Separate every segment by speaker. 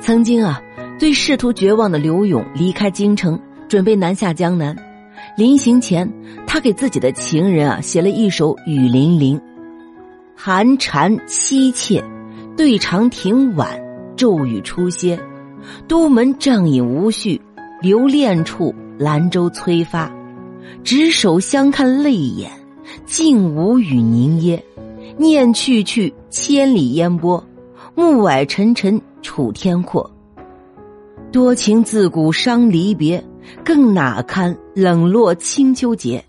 Speaker 1: 曾经啊，对仕途绝望的刘勇离开京城，准备南下江南。临行前，他给自己的情人啊写了一首《雨霖铃》：寒蝉凄切，对长亭晚，骤雨初歇。都门帐饮无绪，留恋处，兰舟催发。执手相看泪眼，竟无语凝噎。念去去，千里烟波，暮霭沉沉。楚天阔，多情自古伤离别，更哪堪冷落清秋节？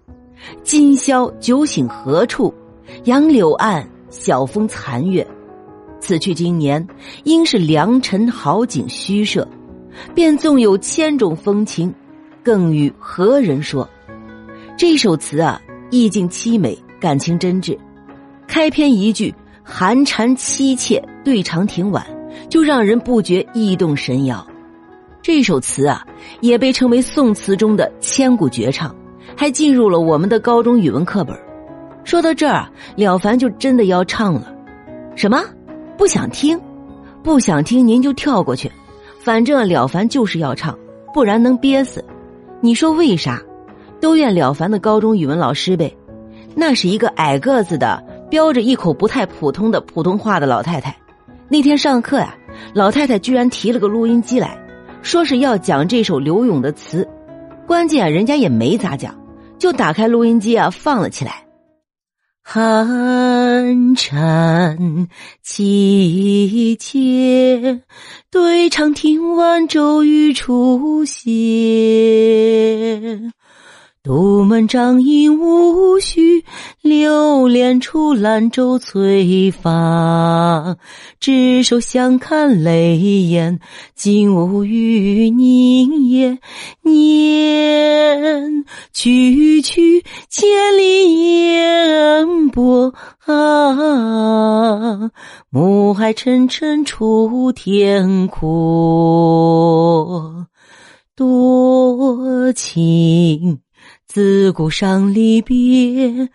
Speaker 1: 今宵酒醒何处？杨柳岸，晓风残月。此去经年，应是良辰好景虚设。便纵有千种风情，更与何人说？这首词啊，意境凄美，感情真挚。开篇一句“寒蝉凄切，对长亭晚”。就让人不觉意动神摇，这首词啊也被称为宋词中的千古绝唱，还进入了我们的高中语文课本。说到这儿，了凡就真的要唱了。什么？不想听？不想听您就跳过去，反正了凡就是要唱，不然能憋死。你说为啥？都怨了凡的高中语文老师呗。那是一个矮个子的，标着一口不太普通的普通话的老太太。那天上课呀，老太太居然提了个录音机来，说是要讲这首刘勇的词。关键人家也没咋讲，就打开录音机啊放了起来。寒蝉凄切，对长亭晚，骤雨初歇。独门帐饮无绪，流连处，兰舟催发。执手相看泪眼，竟无语凝噎。念去去，千里烟波！暮霭沉沉，楚天阔。多情。自古伤离别，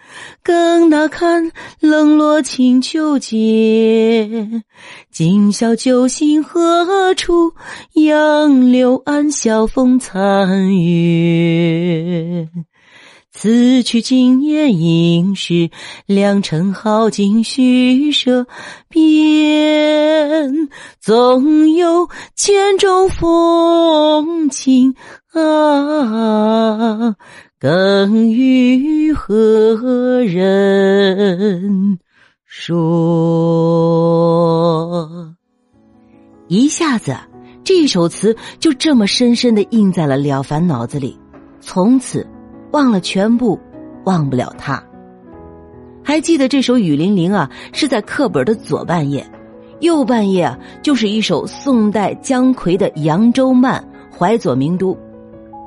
Speaker 1: 更那堪冷落清秋节？今宵酒醒何处？杨柳岸，晓风残月。此去经年，应是良辰好景虚设。便纵有千种风情啊！更与何人说？一下子，这首词就这么深深的印在了了凡脑子里，从此忘了全部，忘不了他。还记得这首《雨霖铃》啊，是在课本的左半页，右半页啊，就是一首宋代姜夔的《扬州慢·淮左名都》。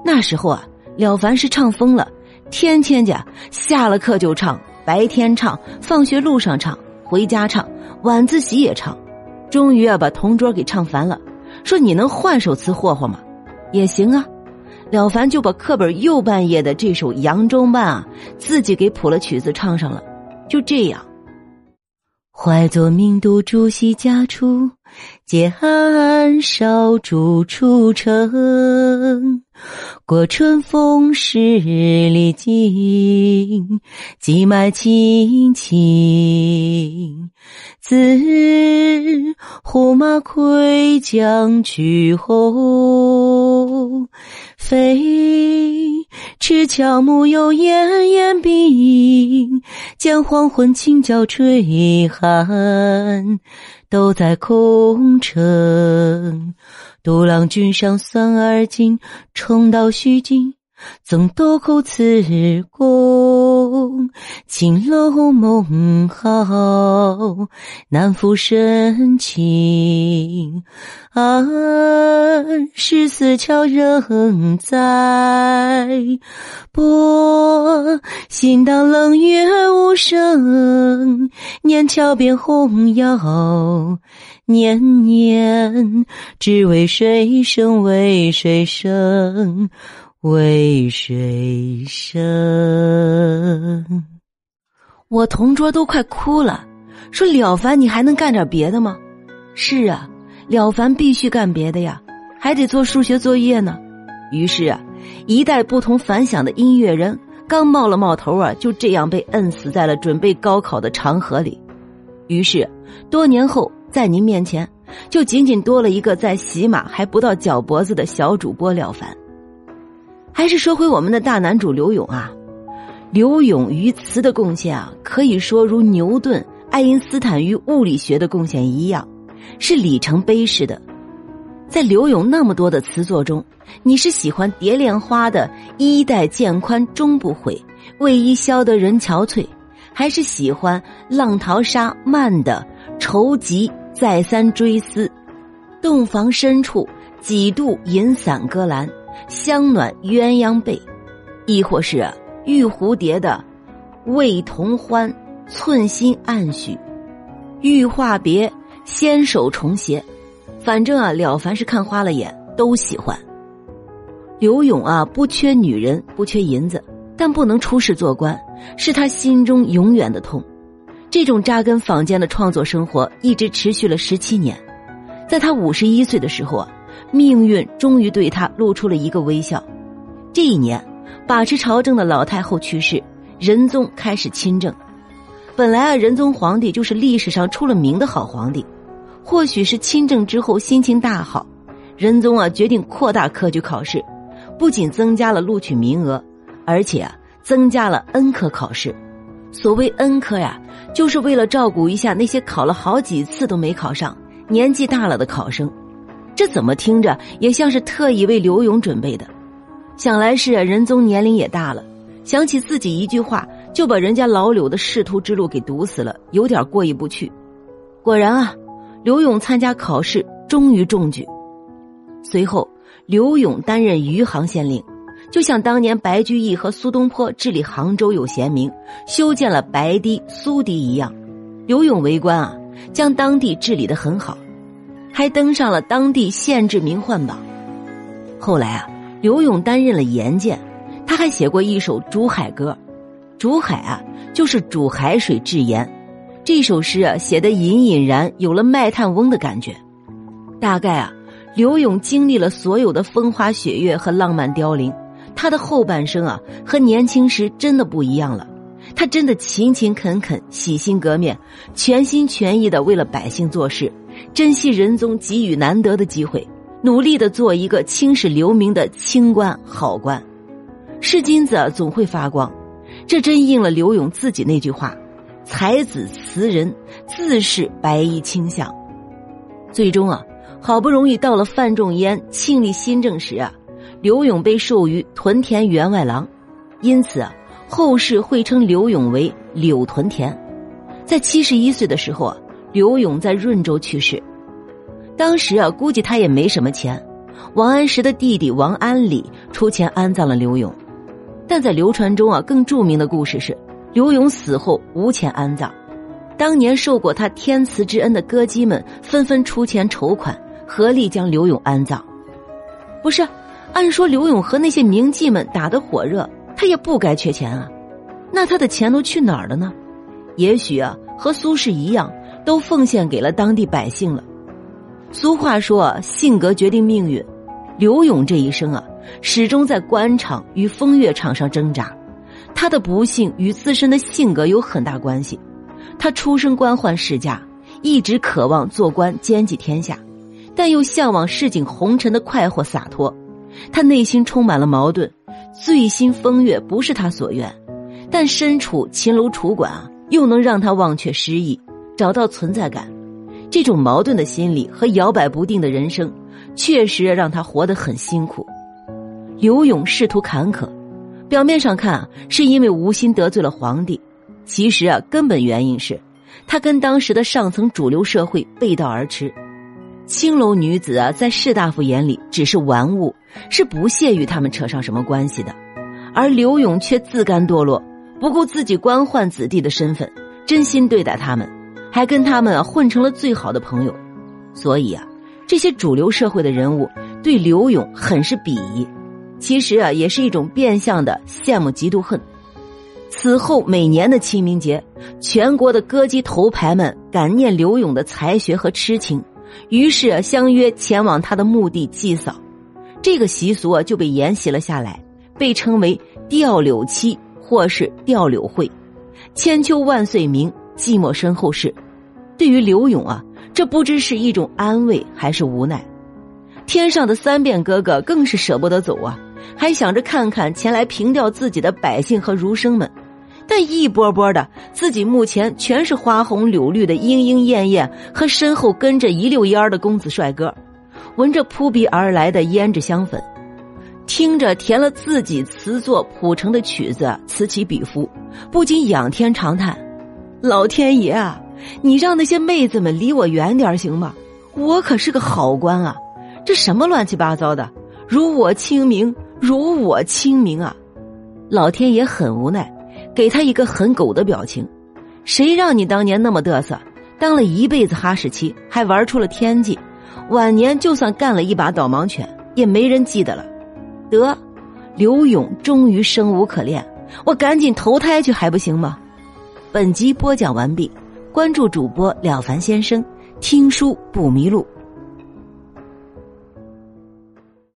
Speaker 1: 那时候啊。了凡是唱疯了，天天家下了课就唱，白天唱，放学路上唱，回家唱，晚自习也唱，终于啊把同桌给唱烦了，说你能换首词霍霍吗？也行啊，了凡就把课本右半页的这首《扬州慢》啊自己给谱了曲子唱上了，就这样。怀左名都朱熹家出，解寒少主出城。过春风十里径，寄卖青青。自胡马窥江去后，飞驰乔木有烟烟鬓。将黄昏清角吹寒，都在空城。独狼君上算而今，重蹈虚惊。纵豆蔻赐公，青楼梦好，难复深情。啊，十四桥仍在，波心当冷月无声。念桥边红药，年年只为谁生？为谁生？为谁生？我同桌都快哭了，说了凡，你还能干点别的吗？是啊，了凡必须干别的呀，还得做数学作业呢。于是啊，一代不同凡响的音乐人刚冒了冒头啊，就这样被摁死在了准备高考的长河里。于是，多年后，在您面前，就仅仅多了一个在喜马还不到脚脖子的小主播了凡。还是说回我们的大男主刘勇啊，刘勇于词的贡献啊，可以说如牛顿、爱因斯坦于物理学的贡献一样，是里程碑式的。在刘勇那么多的词作中，你是喜欢蝶恋花的“衣带渐宽终不悔，为伊消得人憔悴”，还是喜欢浪淘沙慢的“愁极再三追思”，洞房深处几度银伞歌阑，香暖鸳鸯被，亦或是玉蝴蝶的“为同欢寸心暗许，欲话别纤手重携”。反正啊，了凡是看花了眼，都喜欢。刘勇啊，不缺女人，不缺银子，但不能出仕做官，是他心中永远的痛。这种扎根坊间的创作生活一直持续了十七年。在他五十一岁的时候啊，命运终于对他露出了一个微笑。这一年，把持朝政的老太后去世，仁宗开始亲政。本来啊，仁宗皇帝就是历史上出了名的好皇帝。或许是亲政之后心情大好，仁宗啊决定扩大科举考试，不仅增加了录取名额，而且啊增加了恩科考试。所谓恩科呀，就是为了照顾一下那些考了好几次都没考上、年纪大了的考生。这怎么听着也像是特意为刘勇准备的？想来是仁宗年龄也大了，想起自己一句话就把人家老柳的仕途之路给堵死了，有点过意不去。果然啊。刘勇参加考试，终于中举。随后，刘勇担任余杭县令，就像当年白居易和苏东坡治理杭州有贤名，修建了白堤、苏堤一样。刘勇为官啊，将当地治理的很好，还登上了当地县志名宦榜。后来啊，刘勇担任了盐监，他还写过一首《煮海歌》，煮海啊，就是煮海水制盐。这首诗啊，写的隐隐然有了卖炭翁的感觉。大概啊，刘勇经历了所有的风花雪月和浪漫凋零，他的后半生啊，和年轻时真的不一样了。他真的勤勤恳恳、洗心革面，全心全意的为了百姓做事，珍惜仁宗给予难得的机会，努力的做一个青史留名的清官好官。是金子总会发光，这真应了刘勇自己那句话。才子词人，自是白衣卿相。最终啊，好不容易到了范仲淹庆历新政时啊，刘勇被授予屯田员外郎，因此啊，后世会称刘勇为柳屯田。在七十一岁的时候啊，刘勇在润州去世。当时啊，估计他也没什么钱，王安石的弟弟王安礼出钱安葬了刘勇。但在流传中啊，更著名的故事是。刘勇死后无钱安葬，当年受过他天赐之恩的歌姬们纷纷出钱筹款，合力将刘勇安葬。不是，按说刘勇和那些名妓们打得火热，他也不该缺钱啊。那他的钱都去哪儿了呢？也许啊，和苏轼一样，都奉献给了当地百姓了。俗话说，性格决定命运。刘勇这一生啊，始终在官场与风月场上挣扎。他的不幸与自身的性格有很大关系。他出身官宦世家，一直渴望做官兼济天下，但又向往市井红尘的快活洒脱。他内心充满了矛盾，醉心风月不是他所愿，但身处秦楼楚馆啊，又能让他忘却失意，找到存在感。这种矛盾的心理和摇摆不定的人生，确实让他活得很辛苦。刘勇仕途坎坷。表面上看啊，是因为无心得罪了皇帝，其实啊，根本原因是，他跟当时的上层主流社会背道而驰。青楼女子啊，在士大夫眼里只是玩物，是不屑与他们扯上什么关系的。而刘勇却自甘堕落，不顾自己官宦子弟的身份，真心对待他们，还跟他们混成了最好的朋友。所以啊，这些主流社会的人物对刘勇很是鄙夷。其实啊，也是一种变相的羡慕、嫉妒、恨。此后每年的清明节，全国的歌姬头牌们感念刘勇的才学和痴情，于是相约前往他的墓地祭扫。这个习俗啊就被沿袭了下来，被称为吊柳期或是吊柳会。千秋万岁名，寂寞身后事。对于刘勇啊，这不知是一种安慰还是无奈。天上的三变哥哥更是舍不得走啊，还想着看看前来凭吊自己的百姓和儒生们。但一波波的，自己目前全是花红柳绿的莺莺燕燕，和身后跟着一溜烟的公子帅哥，闻着扑鼻而来的胭脂香粉，听着填了自己词作谱成的曲子此起彼伏，不禁仰天长叹：“老天爷啊，你让那些妹子们离我远点行吗？我可是个好官啊！这什么乱七八糟的？如我清明，如我清明啊！”老天爷很无奈。给他一个很狗的表情，谁让你当年那么嘚瑟，当了一辈子哈士奇，还玩出了天际，晚年就算干了一把导盲犬，也没人记得了。得，刘勇终于生无可恋，我赶紧投胎去还不行吗？本集播讲完毕，关注主播了凡先生，听书不迷路。